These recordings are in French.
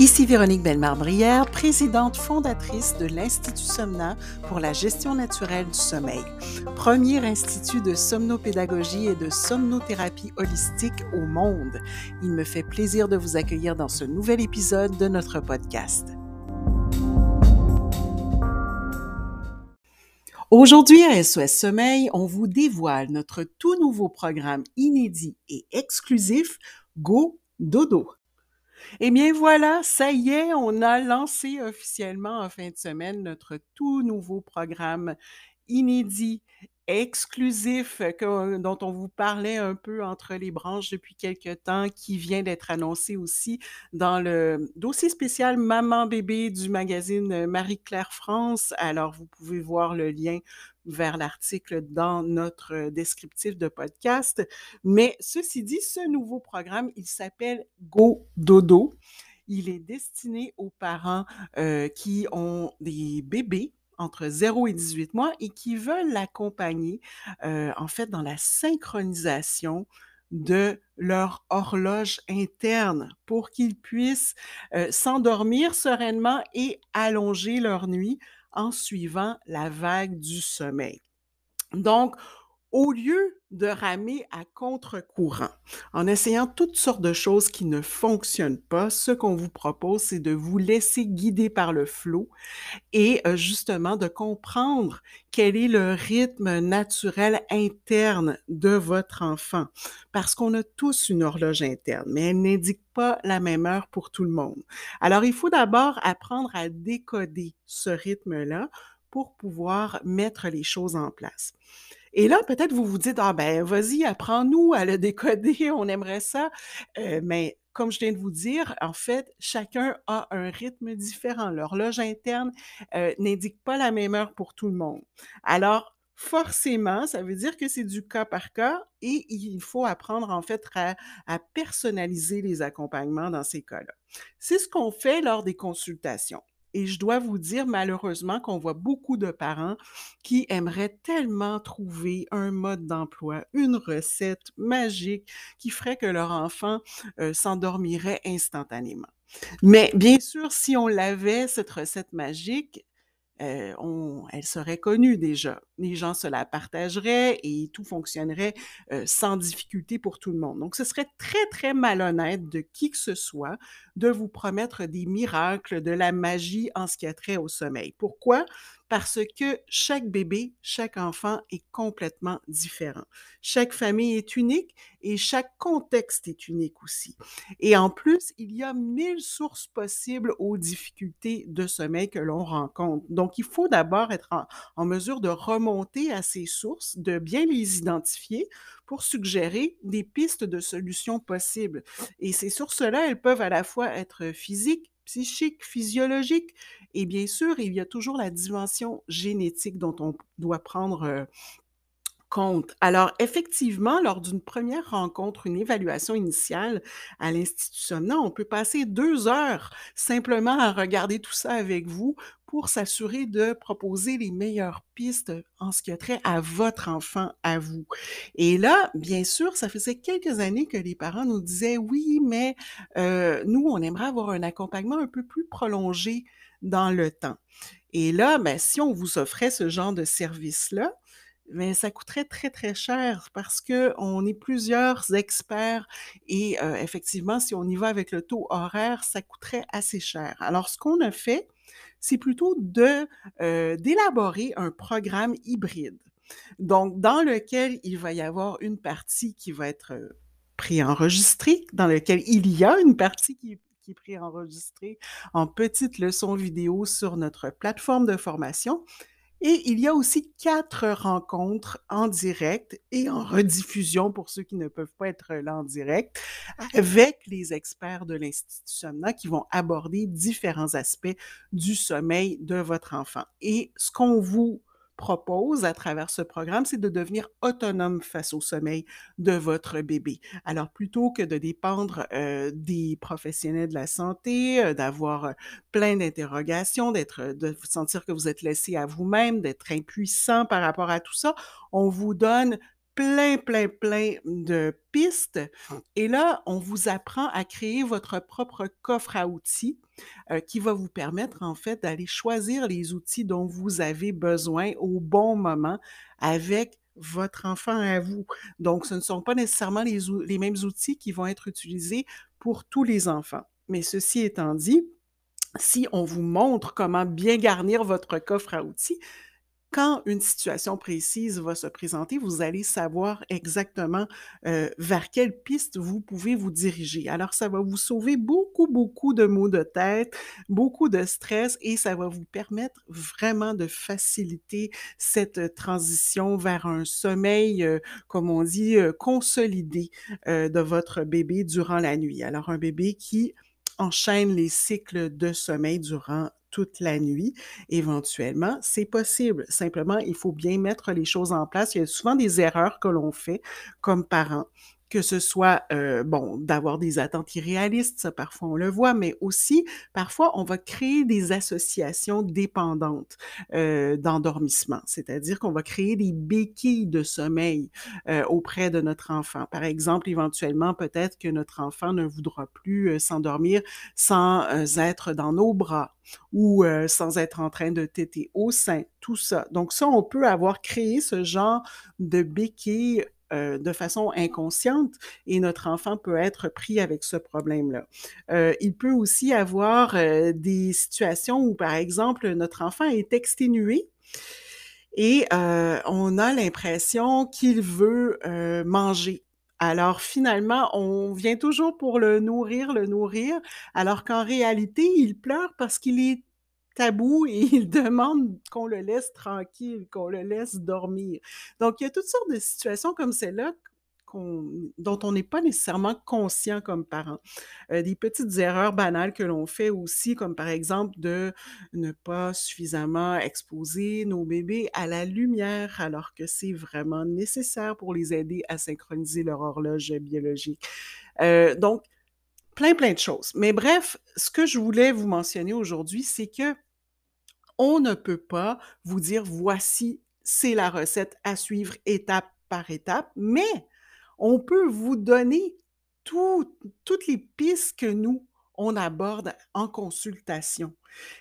Ici Véronique Bellemare-Brière, présidente fondatrice de l'Institut Somna pour la gestion naturelle du sommeil, premier institut de somnopédagogie et de somnothérapie holistique au monde. Il me fait plaisir de vous accueillir dans ce nouvel épisode de notre podcast. Aujourd'hui à SOS Sommeil, on vous dévoile notre tout nouveau programme inédit et exclusif Go Dodo. Eh bien voilà, ça y est, on a lancé officiellement en fin de semaine notre tout nouveau programme inédit, exclusif, dont on vous parlait un peu entre les branches depuis quelque temps, qui vient d'être annoncé aussi dans le dossier spécial Maman-bébé du magazine Marie-Claire France. Alors, vous pouvez voir le lien vers l'article dans notre descriptif de podcast. Mais ceci dit, ce nouveau programme, il s'appelle Go Dodo. Il est destiné aux parents qui ont des bébés entre 0 et 18 mois et qui veulent l'accompagner en fait dans la synchronisation de leur horloge interne pour qu'ils puissent s'endormir sereinement et allonger leur nuit en suivant la vague du sommeil. Donc, au lieu de ramer à contre-courant, en essayant toutes sortes de choses qui ne fonctionnent pas, ce qu'on vous propose, c'est de vous laisser guider par le flot et euh, justement de comprendre quel est le rythme naturel interne de votre enfant. Parce qu'on a tous une horloge interne, mais elle n'indique pas la même heure pour tout le monde. Alors, il faut d'abord apprendre à décoder ce rythme-là pour pouvoir mettre les choses en place. Et là, peut-être vous vous dites, ah ben, vas-y, apprends-nous à le décoder, on aimerait ça. Euh, mais comme je viens de vous dire, en fait, chacun a un rythme différent. L'horloge interne euh, n'indique pas la même heure pour tout le monde. Alors, forcément, ça veut dire que c'est du cas par cas et il faut apprendre en fait à, à personnaliser les accompagnements dans ces cas-là. C'est ce qu'on fait lors des consultations. Et je dois vous dire malheureusement qu'on voit beaucoup de parents qui aimeraient tellement trouver un mode d'emploi, une recette magique qui ferait que leur enfant euh, s'endormirait instantanément. Mais bien sûr, si on l'avait, cette recette magique, euh, elle serait connue déjà. Les gens se la partageraient et tout fonctionnerait euh, sans difficulté pour tout le monde. Donc, ce serait très, très malhonnête de qui que ce soit de vous promettre des miracles, de la magie en ce qui a trait au sommeil. Pourquoi? Parce que chaque bébé, chaque enfant est complètement différent. Chaque famille est unique et chaque contexte est unique aussi. Et en plus, il y a mille sources possibles aux difficultés de sommeil que l'on rencontre. Donc, il faut d'abord être en, mesure de remonter à ces sources, de bien les identifier pour suggérer des pistes de solutions possibles. Et ces sources-là, elles peuvent à la fois être physiques, psychiques, physiologiques, et bien sûr, il y a toujours la dimension génétique dont on doit prendre euh, compte. Alors, effectivement, lors d'une première rencontre, une évaluation initiale à l'Institut on peut passer deux heures simplement à regarder tout ça avec vous pour s'assurer de proposer les meilleures pistes en ce qui a trait à votre enfant, à vous. Et là, bien sûr, ça faisait quelques années que les parents nous disaient, oui, mais euh, nous, on aimerait avoir un accompagnement un peu plus prolongé dans le temps. Et là, ben, si on vous offrait ce genre de service-là, mais ça coûterait très, très cher parce qu'on est plusieurs experts et effectivement, si on y va avec le taux horaire, ça coûterait assez cher. Alors, ce qu'on a fait, c'est plutôt d'élaborer un programme hybride. Donc, dans lequel il va y avoir une partie qui va être préenregistrée, dans lequel il y a une partie qui est qui est en petites leçons vidéo sur notre plateforme de formation. Et il y a aussi quatre rencontres en direct et en rediffusion pour ceux qui ne peuvent pas être là en direct avec les experts de l'Institut qui vont aborder différents aspects du sommeil de votre enfant. Et ce qu'on vous propose à travers ce programme, c'est de devenir autonome face au sommeil de votre bébé. Alors, plutôt que de dépendre des professionnels de la santé, d'avoir plein d'interrogations, d'être, de sentir que vous êtes laissé à vous-même, d'être impuissant par rapport à tout ça, on vous donne plein, plein, plein de pistes. Et là, on vous apprend à créer votre propre coffre à outils euh, qui va vous permettre en fait d'aller choisir les outils dont vous avez besoin au bon moment avec votre enfant à vous. Donc, ce ne sont pas nécessairement les, les mêmes outils qui vont être utilisés pour tous les enfants. Mais ceci étant dit, si on vous montre comment bien garnir votre coffre à outils, quand une situation précise va se présenter, vous allez savoir exactement euh, vers quelle piste vous pouvez vous diriger. Alors, ça va vous sauver beaucoup, beaucoup de maux de tête, beaucoup de stress et ça va vous permettre vraiment de faciliter cette transition vers un sommeil, euh, comme on dit, euh, consolidé de votre bébé durant la nuit. Alors, un bébé qui enchaîne les cycles de sommeil durant toute la nuit, éventuellement, c'est possible. Simplement, il faut bien mettre les choses en place. Il y a souvent des erreurs que l'on fait comme parents que ce soit, euh, bon, d'avoir des attentes irréalistes, ça parfois on le voit, mais aussi parfois on va créer des associations dépendantes euh, d'endormissement, c'est-à-dire qu'on va créer des béquilles de sommeil euh, auprès de notre enfant. Par exemple, éventuellement, peut-être que notre enfant ne voudra plus s'endormir sans être dans nos bras ou sans être en train de téter au sein, tout ça. Donc ça, on peut avoir créé ce genre de béquilles euh, de façon inconsciente et notre enfant peut être pris avec ce problème-là. Euh, il peut aussi avoir euh, des situations où, par exemple, notre enfant est exténué et on a l'impression qu'il veut manger. Alors finalement, on vient toujours pour le nourrir, le nourrir, alors qu'en réalité, il pleure parce qu'il est tabou et il demande qu'on le laisse tranquille, qu'on le laisse dormir. Donc, il y a toutes sortes de situations comme celle-là dont on n'est pas nécessairement conscient comme parent. Euh, des petites erreurs banales que l'on fait aussi, comme par exemple de ne pas suffisamment exposer nos bébés à la lumière, alors que c'est vraiment nécessaire pour les aider à synchroniser leur horloge biologique. Euh, donc, plein, plein de choses. Mais bref, ce que je voulais vous mentionner aujourd'hui, c'est que on ne peut pas vous dire voici, c'est la recette à suivre étape par étape, mais on peut vous donner toutes les pistes que nous, on aborde en consultation.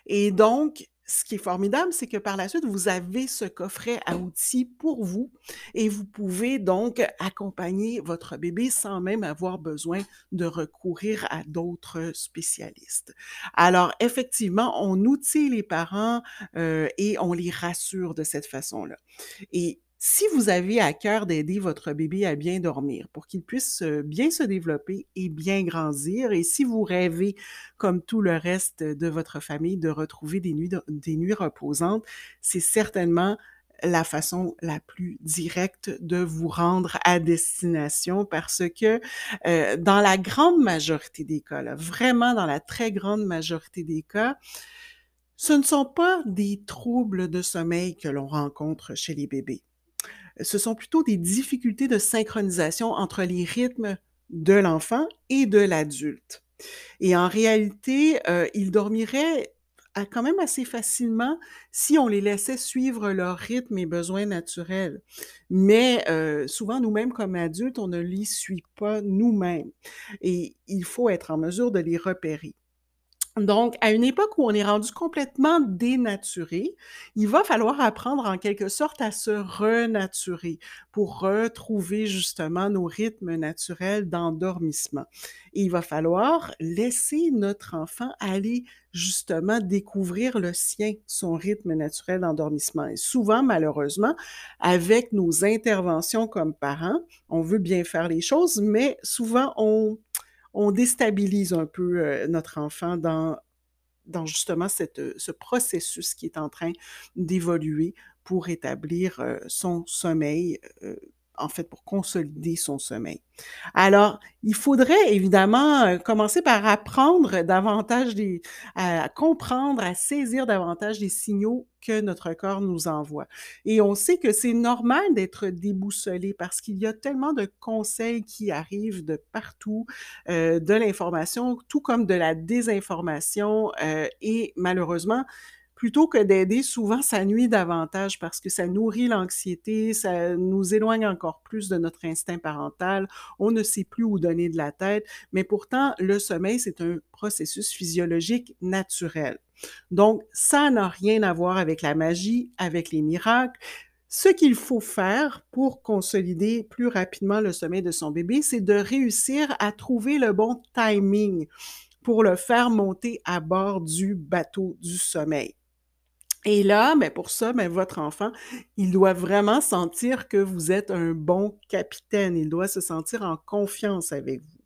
Et donc, ce qui est formidable, c'est que par la suite, vous avez ce coffret à outils pour vous et vous pouvez donc accompagner votre bébé sans même avoir besoin de recourir à d'autres spécialistes. Alors, effectivement, on outille les parents euh, et on les rassure de cette façon-là. Et si vous avez à cœur d'aider votre bébé à bien dormir pour qu'il puisse bien se développer et bien grandir, et si vous rêvez, comme tout le reste de votre famille, de retrouver des nuits, des nuits reposantes, c'est certainement la façon la plus directe de vous rendre à destination parce que euh, dans la grande majorité des cas, vraiment dans la très grande majorité des cas, ce ne sont pas des troubles de sommeil que l'on rencontre chez les bébés ce sont plutôt des difficultés de synchronisation entre les rythmes de l'enfant et de l'adulte. Et en réalité, euh, ils dormiraient quand même assez facilement si on les laissait suivre leur rythme et besoins naturels. Mais euh, souvent, nous-mêmes, comme adultes, on ne les suit pas nous-mêmes. Et il faut être en mesure de les repérer. Donc, à une époque où on est rendu complètement dénaturé, il va falloir apprendre en quelque sorte à se renaturer pour retrouver justement nos rythmes naturels d'endormissement. Il va falloir laisser notre enfant aller justement découvrir le sien, son rythme naturel d'endormissement. Et souvent, malheureusement, avec nos interventions comme parents, on veut bien faire les choses, mais souvent on on déstabilise un peu euh, notre enfant dans, dans justement cette, euh, ce processus qui est en train d'évoluer pour établir euh, son sommeil en fait, pour consolider son sommeil. Alors, il faudrait évidemment euh, commencer par apprendre davantage des, à comprendre, à saisir davantage des signaux que notre corps nous envoie. Et on sait que c'est normal d'être déboussolé parce qu'il y a tellement de conseils qui arrivent de partout, euh, de l'information, tout comme de la désinformation. Euh, et malheureusement, plutôt que d'aider, souvent ça nuit davantage parce que ça nourrit l'anxiété, ça nous éloigne encore plus de notre instinct parental, on ne sait plus où donner de la tête, mais pourtant le sommeil, c'est un processus physiologique naturel. Donc, ça n'a rien à voir avec la magie, avec les miracles. Ce qu'il faut faire pour consolider plus rapidement le sommeil de son bébé, c'est de réussir à trouver le bon timing pour le faire monter à bord du bateau du sommeil. Et là, ben pour ça, ben votre enfant, il doit vraiment sentir que vous êtes un bon capitaine. Il doit se sentir en confiance avec vous.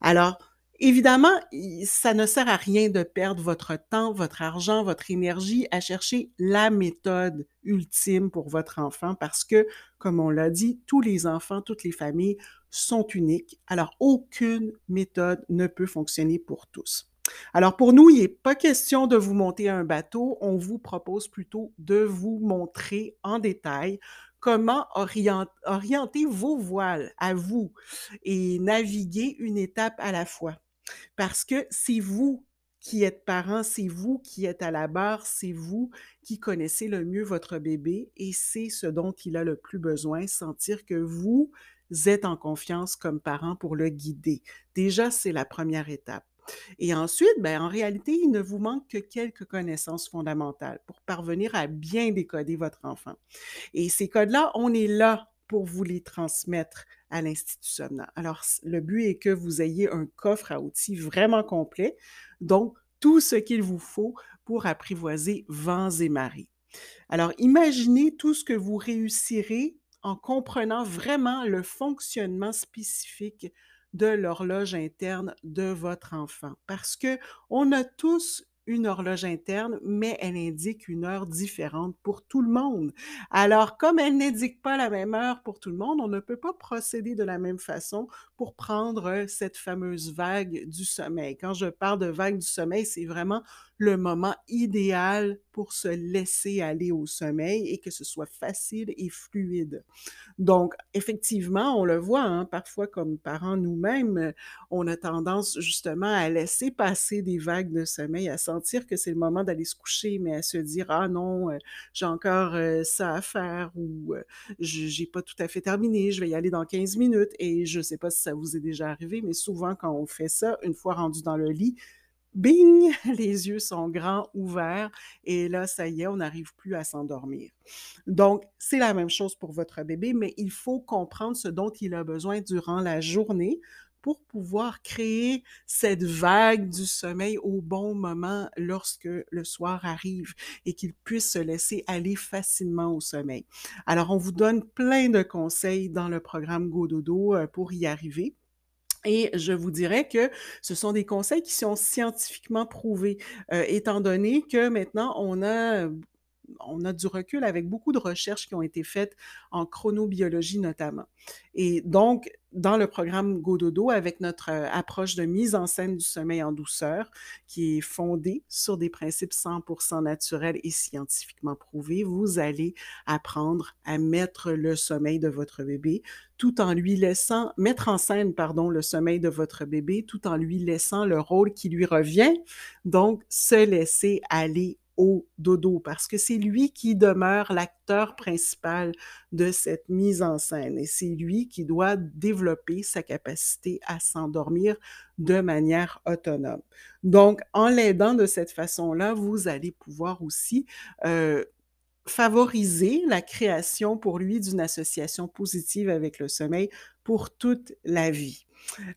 Alors, Évidemment, ça ne sert à rien de perdre votre temps, votre argent, votre énergie à chercher la méthode ultime pour votre enfant parce que, comme on l'a dit, tous les enfants, toutes les familles sont uniques. Alors, aucune méthode ne peut fonctionner pour tous. Alors, pour nous, il n'est pas question de vous monter un bateau. On vous propose plutôt de vous montrer en détail comment orienter vos voiles à vous et naviguer une étape à la fois. Parce que c'est vous qui êtes parent, c'est vous qui êtes à la barre, c'est vous qui connaissez le mieux votre bébé et c'est ce dont il a le plus besoin, sentir que vous êtes en confiance comme parent pour le guider. Déjà, c'est la première étape. Et ensuite, ben, en réalité, il ne vous manque que quelques connaissances fondamentales pour parvenir à bien décoder votre enfant. Et ces codes-là, on est là pour vous les transmettre à l'Institut Somna. Alors, le but est que vous ayez un coffre à outils vraiment complet, donc tout ce qu'il vous faut pour apprivoiser vents et marées. Alors, imaginez tout ce que vous réussirez en comprenant vraiment le fonctionnement spécifique de l'horloge interne de votre enfant. Parce que on a tous une horloge interne, mais elle indique une heure différente pour tout le monde. Alors, comme elle n'indique pas la même heure pour tout le monde, on ne peut pas procéder de la même façon pour prendre cette fameuse vague du sommeil. Quand je parle de vague du sommeil, c'est vraiment le moment idéal pour se laisser aller au sommeil et que ce soit facile et fluide. Donc, effectivement, on le voit, hein, parfois comme parents nous-mêmes, on a tendance justement à laisser passer des vagues de sommeil, à sentir que c'est le moment d'aller se coucher, mais à se dire, ah non, euh, j'ai encore euh, ça à faire ou euh, j'ai pas tout à fait terminé, je vais y aller dans 15 minutes. Et je sais pas si ça vous est déjà arrivé, mais souvent quand on fait ça, une fois rendu dans le lit, bing, les yeux sont grands, ouverts, et là, ça y est, on n'arrive plus à s'endormir. Donc, c'est la même chose pour votre bébé, mais il faut comprendre ce dont il a besoin durant la journée pour pouvoir créer cette vague du sommeil au bon moment lorsque le soir arrive et qu'il puisse se laisser aller facilement au sommeil. Alors, on vous donne plein de conseils dans le programme Go Dodo euh, pour y arriver. Et je vous dirais que ce sont des conseils qui sont scientifiquement prouvés, euh, étant donné que maintenant on a on a du recul avec beaucoup de recherches qui ont été faites en chronobiologie notamment. Et donc, dans le programme Gododo, avec notre euh, approche de mise en scène du sommeil en douceur, qui est fondée sur des principes 100% naturels et scientifiquement prouvés, vous allez apprendre à mettre le sommeil de votre bébé tout en lui laissant, mettre en scène, pardon, le sommeil de votre bébé, tout en lui laissant le rôle qui lui revient, donc se laisser aller au dodo parce que c'est lui qui demeure l'acteur principal de cette mise en scène et c'est lui qui doit développer sa capacité à s'endormir de manière autonome. Donc, en l'aidant de cette façon-là, vous allez pouvoir aussi euh, favoriser la création pour lui d'une association positive avec le sommeil pour toute la vie.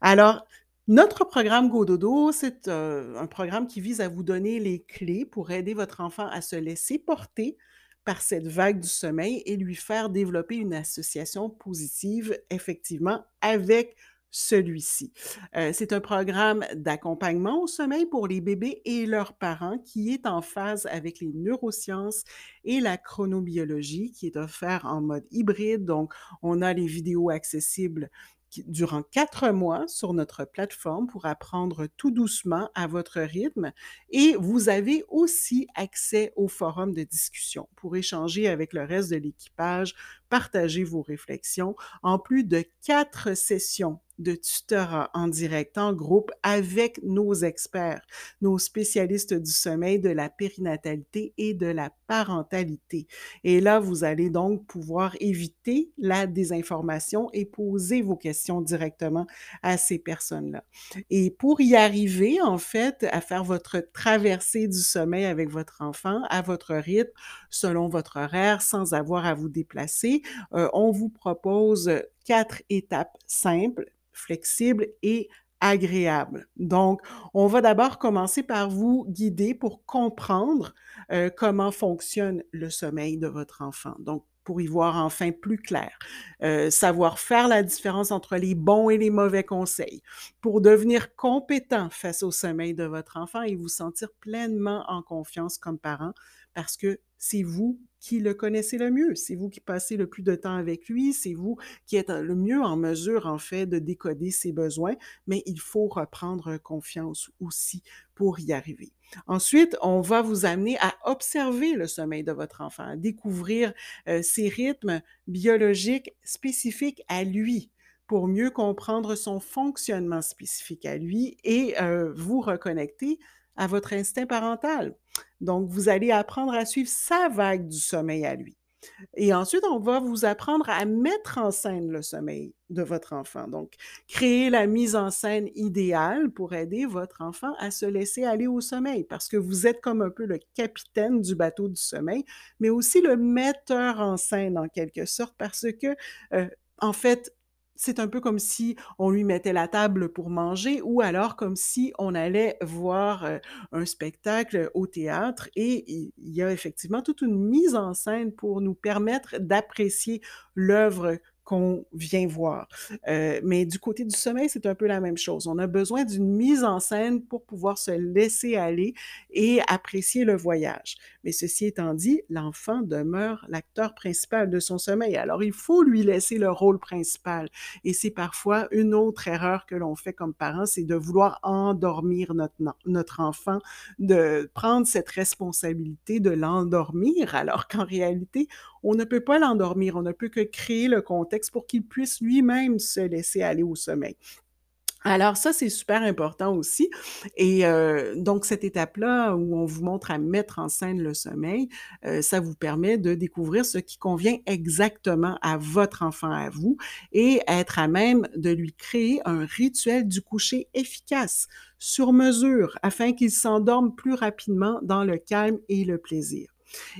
Alors, notre programme GoDodo, c'est euh, un programme qui vise à vous donner les clés pour aider votre enfant à se laisser porter par cette vague du sommeil et lui faire développer une association positive, effectivement, avec celui-ci. Euh, c'est un programme d'accompagnement au sommeil pour les bébés et leurs parents qui est en phase avec les neurosciences et la chronobiologie qui est offert en mode hybride. Donc, on a les vidéos accessibles durant quatre mois sur notre plateforme pour apprendre tout doucement à votre rythme. Et vous avez aussi accès au forum de discussion pour échanger avec le reste de l'équipage, partager vos réflexions, en plus de quatre sessions de tutorat en direct, en groupe, avec nos experts, nos spécialistes du sommeil, de la périnatalité et de la parentalité. Et là, vous allez donc pouvoir éviter la désinformation et poser vos questions directement à ces personnes-là. Et pour y arriver, en fait, à faire votre traversée du sommeil avec votre enfant à votre rythme, selon votre horaire, sans avoir à vous déplacer, euh, on vous propose quatre étapes simples, flexibles et agréables. Donc, on va d'abord commencer par vous guider pour comprendre euh, comment fonctionne le sommeil de votre enfant. Donc, pour y voir enfin plus clair, euh, savoir faire la différence entre les bons et les mauvais conseils, pour devenir compétent face au sommeil de votre enfant et vous sentir pleinement en confiance comme parent parce que c'est vous qui le connaissez le mieux, c'est vous qui passez le plus de temps avec lui, c'est vous qui êtes le mieux en mesure, en fait, de décoder ses besoins, mais il faut reprendre confiance aussi pour y arriver. Ensuite, on va vous amener à observer le sommeil de votre enfant, à découvrir euh, ses rythmes biologiques spécifiques à lui pour mieux comprendre son fonctionnement spécifique à lui et euh, vous reconnecter à votre instinct parental. Donc, vous allez apprendre à suivre sa vague du sommeil à lui. Et ensuite, on va vous apprendre à mettre en scène le sommeil de votre enfant. Donc, créer la mise en scène idéale pour aider votre enfant à se laisser aller au sommeil, parce que vous êtes comme un peu le capitaine du bateau du sommeil, mais aussi le metteur en scène en quelque sorte, parce que, euh, en fait, c'est un peu comme si on lui mettait la table pour manger ou alors comme si on allait voir euh, un spectacle au théâtre et il y a effectivement toute une mise en scène pour nous permettre d'apprécier l'œuvre qu'on vient voir. Euh, mais du côté du sommeil, c'est un peu la même chose. On a besoin d'une mise en scène pour pouvoir se laisser aller et apprécier le voyage. Mais ceci étant dit, l'enfant demeure l'acteur principal de son sommeil. Alors, il faut lui laisser le rôle principal. Et c'est parfois une autre erreur que l'on fait comme parents, c'est de vouloir endormir notre, notre enfant, de prendre cette responsabilité de l'endormir, alors qu'en réalité, on ne peut pas l'endormir, on ne peut que créer le contexte pour qu'il puisse lui-même se laisser aller au sommeil. Alors ça, c'est super important aussi. Et euh, donc, cette étape-là où on vous montre à mettre en scène le sommeil, euh, ça vous permet de découvrir ce qui convient exactement à votre enfant, à vous, et être à même de lui créer un rituel du coucher efficace, sur mesure, afin qu'il s'endorme plus rapidement dans le calme et le plaisir.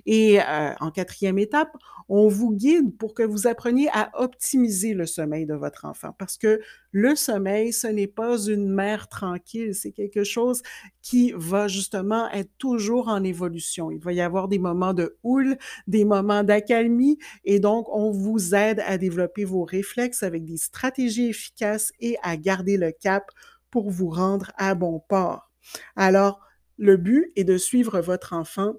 Et euh, en quatrième étape, on vous guide pour que vous appreniez à optimiser le sommeil de votre enfant parce que le sommeil, ce n'est pas une mer tranquille, c'est quelque chose qui va justement être toujours en évolution. Il va y avoir des moments de houle, des moments d'accalmie et donc on vous aide à développer vos réflexes avec des stratégies efficaces et à garder le cap pour vous rendre à bon port. Alors, le but est de suivre votre enfant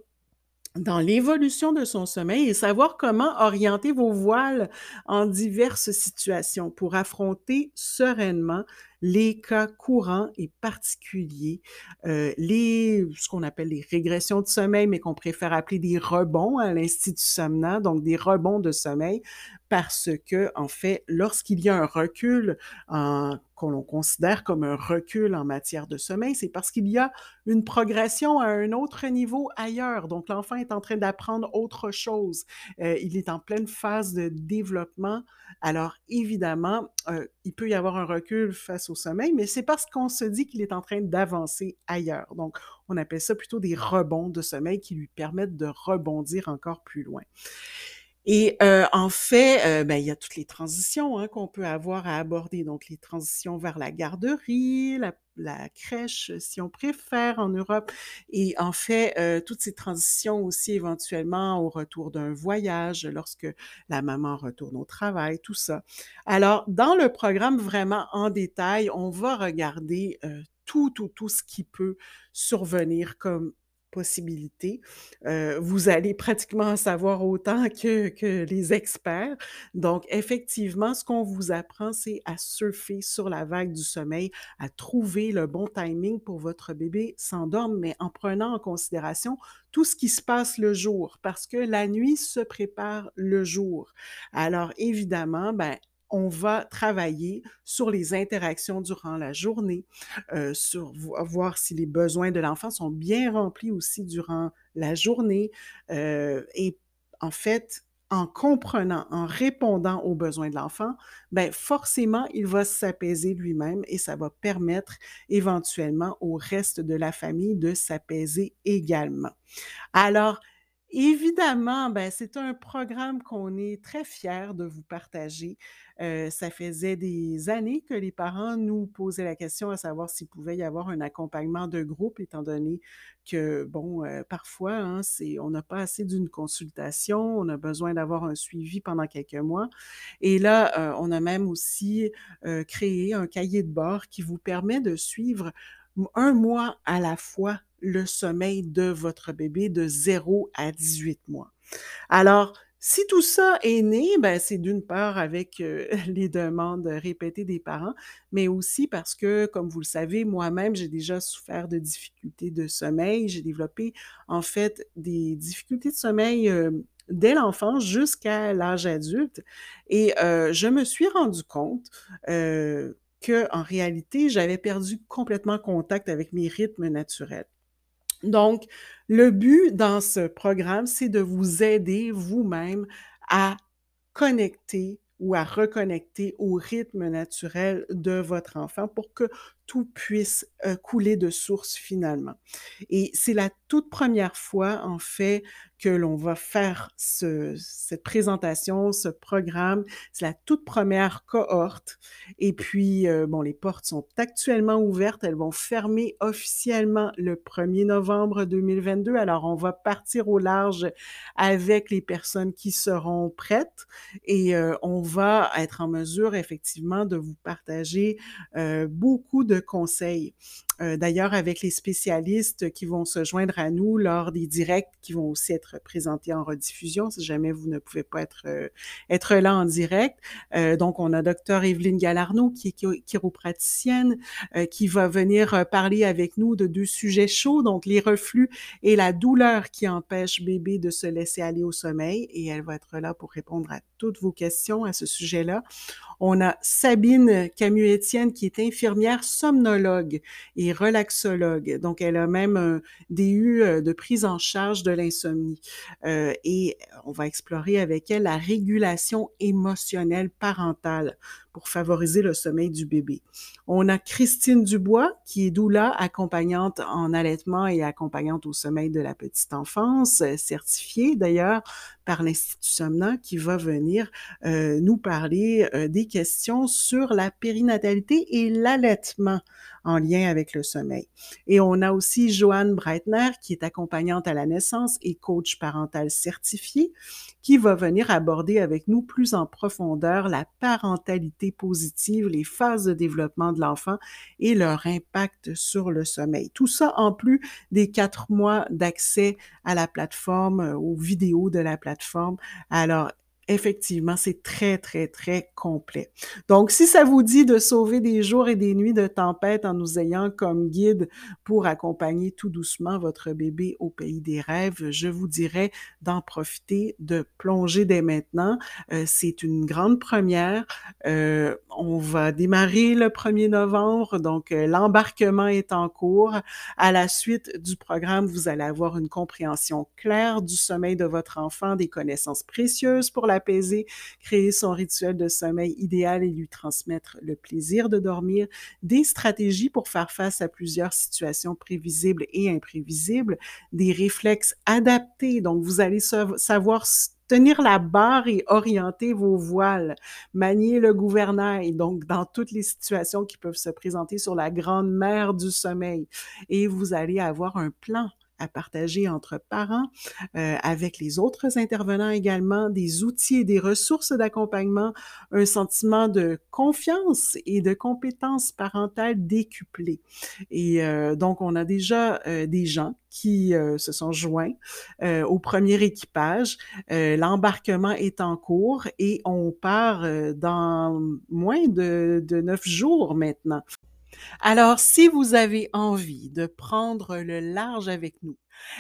dans l'évolution de son sommeil et savoir comment orienter vos voiles en diverses situations pour affronter sereinement les cas courants et particuliers, euh, les, ce qu'on appelle les régressions de sommeil, mais qu'on préfère appeler des rebonds à l'Institut Somna, donc des rebonds de sommeil, parce que, en fait, lorsqu'il y a un recul qu'on l'on considère comme un recul en matière de sommeil, c'est parce qu'il y a une progression à un autre niveau ailleurs. Donc, l'enfant est en train d'apprendre autre chose. Euh, il est en pleine phase de développement. Alors, évidemment, il peut y avoir un recul face au sommeil, mais c'est parce qu'on se dit qu'il est en train d'avancer ailleurs. Donc, on appelle ça plutôt des rebonds de sommeil qui lui permettent de rebondir encore plus loin. Et euh, en fait, euh, ben, il y a toutes les transitions hein, qu'on peut avoir à aborder. Donc, les transitions vers la garderie, la, crèche, si on préfère, en Europe. Et en fait, euh, toutes ces transitions aussi éventuellement au retour d'un voyage, lorsque la maman retourne au travail, tout ça. Alors, dans le programme vraiment en détail, on va regarder tout, tout, tout ce qui peut survenir comme possibilités. Euh, vous allez pratiquement en savoir autant que, que les experts. Donc, effectivement, ce qu'on vous apprend, c'est à surfer sur la vague du sommeil, à trouver le bon timing pour votre bébé s'endorme, mais en prenant en considération tout ce qui se passe le jour, parce que la nuit se prépare le jour. Alors, évidemment, ben, on va travailler sur les interactions durant la journée, euh, sur voir si les besoins de l'enfant sont bien remplis aussi durant la journée. Euh, et en fait, en comprenant, en répondant aux besoins de l'enfant, ben forcément, il va s'apaiser lui-même et ça va permettre éventuellement au reste de la famille de s'apaiser également. Alors, Évidemment, ben, c'est un programme qu'on est très fiers de vous partager. Euh, ça faisait des années que les parents nous posaient la question à savoir s'il pouvait y avoir un accompagnement de groupe, étant donné que, bon, euh, parfois, hein, on n'a pas assez d'une consultation, on a besoin d'avoir un suivi pendant quelques mois. Et là, euh, on a même aussi créé un cahier de bord qui vous permet de suivre un mois à la fois le sommeil de votre bébé de 0 à 18 mois. Alors, si tout ça est né, ben c'est d'une part avec euh, les demandes répétées des parents, mais aussi parce que, comme vous le savez, moi-même, j'ai déjà souffert de difficultés de sommeil. J'ai développé, en fait, des difficultés de sommeil euh, dès l'enfance jusqu'à l'âge adulte. Et euh, je me suis rendu compte que, en réalité, j'avais perdu complètement contact avec mes rythmes naturels. Donc, le but dans ce programme, c'est de vous aider vous-même à connecter ou à reconnecter au rythme naturel de votre enfant pour que tout puisse euh, couler de source finalement. Et c'est la toute première fois, en fait, que l'on va faire ce, cette présentation, ce programme. C'est la toute première cohorte. Et puis, euh, bon, les portes sont actuellement ouvertes. Elles vont fermer officiellement le 1er novembre 2022. Alors, on va partir au large avec les personnes qui seront prêtes et euh, on va être en mesure, effectivement, de vous partager beaucoup de conseils. Euh, d'ailleurs, avec les spécialistes qui vont se joindre à nous lors des directs qui vont aussi être présentés en rediffusion, si jamais vous ne pouvez pas être, euh, être là en direct. Euh, donc, on a docteur Evelyne Galarno, qui est chiropraticienne, qui va venir parler avec nous de deux sujets chauds, donc les reflux et la douleur qui empêche bébé de se laisser aller au sommeil. Et elle va être là pour répondre à toutes vos questions à ce sujet-là. On a Sabine Camus-Étienne, qui est infirmière somnologue et relaxologue. Donc, elle a même un DU euh, de prise en charge de l'insomnie. Euh, et on va explorer avec elle la régulation émotionnelle parentale pour favoriser le sommeil du bébé. On a Christine Dubois, qui est doula, accompagnante en allaitement et accompagnante au sommeil de la petite enfance, euh, certifiée d'ailleurs par l'Institut Somna, qui va venir euh, nous parler euh, des questions sur la périnatalité et l'allaitement en lien avec le sommeil. Et on a aussi Joanne Breitner, qui est accompagnante à la naissance et coach parental certifié, qui va venir aborder avec nous plus en profondeur la parentalité positive, les phases de développement de l'enfant et leur impact sur le sommeil. Tout ça en plus des quatre mois d'accès à la plateforme, euh, aux vidéos de la plateforme. Alors, effectivement, c'est très, très, très complet. Donc, si ça vous dit de sauver des jours et des nuits de tempête en nous ayant comme guide pour accompagner tout doucement votre bébé au pays des rêves, je vous dirais d'en profiter, de plonger dès maintenant. Euh, c'est une grande première. Euh, on va démarrer le 1er novembre, donc euh, l'embarquement est en cours. À la suite du programme, vous allez avoir une compréhension claire du sommeil de votre enfant, des connaissances précieuses pour la apaiser, créer son rituel de sommeil idéal et lui transmettre le plaisir de dormir, des stratégies pour faire face à plusieurs situations prévisibles et imprévisibles, des réflexes adaptés. Donc, vous allez savoir tenir la barre et orienter vos voiles, manier le gouvernail, donc dans toutes les situations qui peuvent se présenter sur la grande mer du sommeil. Et vous allez avoir un plan à partager entre parents, euh, avec les autres intervenants également, des outils et des ressources d'accompagnement, un sentiment de confiance et de compétences parentales décuplées. Et euh, donc, on a déjà euh, des gens qui se sont joints au premier équipage. L'embarquement est en cours et on part dans moins de, de neuf jours maintenant. Alors, si vous avez envie de prendre le large avec nous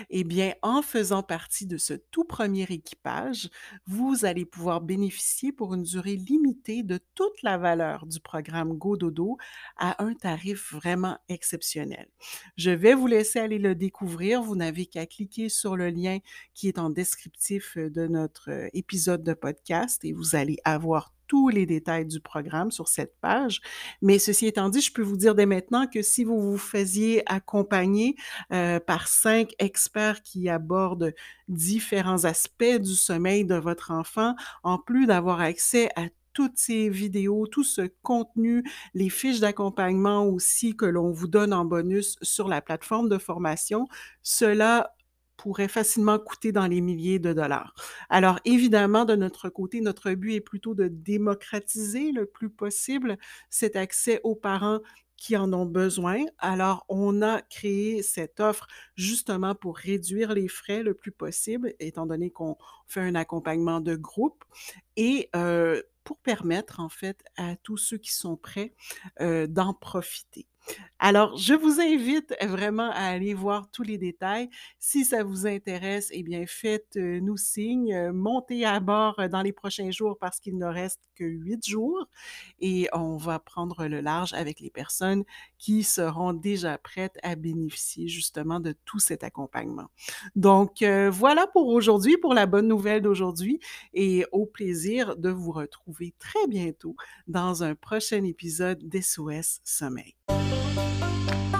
Eh bien, en faisant partie de ce tout premier équipage, vous allez pouvoir bénéficier pour une durée limitée de toute la valeur du programme Go Dodo à un tarif vraiment exceptionnel. Je vais vous laisser aller le découvrir. Vous n'avez qu'à cliquer sur le lien qui est en descriptif de notre épisode de podcast et vous allez avoir tous les détails du programme sur cette page. Mais ceci étant dit, je peux vous dire dès maintenant que si vous vous faisiez accompagner euh, par cinq experts qui abordent différents aspects du sommeil de votre enfant, en plus d'avoir accès à toutes ces vidéos, tout ce contenu, les fiches d'accompagnement aussi que l'on vous donne en bonus sur la plateforme de formation, cela pourrait facilement coûter dans les milliers de dollars. Alors évidemment, de notre côté, notre but est plutôt de démocratiser le plus possible cet accès aux parents qui en ont besoin. Alors, on a créé cette offre justement pour réduire les frais le plus possible, étant donné qu'on fait un accompagnement de groupe et pour permettre en fait à tous ceux qui sont prêts d'en profiter. Alors, je vous invite vraiment à aller voir tous les détails. Si ça vous intéresse, eh bien, faites-nous signe, euh, montez à bord euh, dans les prochains jours parce qu'il ne reste que huit jours et on va prendre le large avec les personnes qui seront déjà prêtes à bénéficier justement de tout cet accompagnement. Donc, euh, voilà pour aujourd'hui, pour la bonne nouvelle d'aujourd'hui et au plaisir de vous retrouver très bientôt dans un prochain épisode d'SOS Sommeil. Música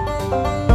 Bye.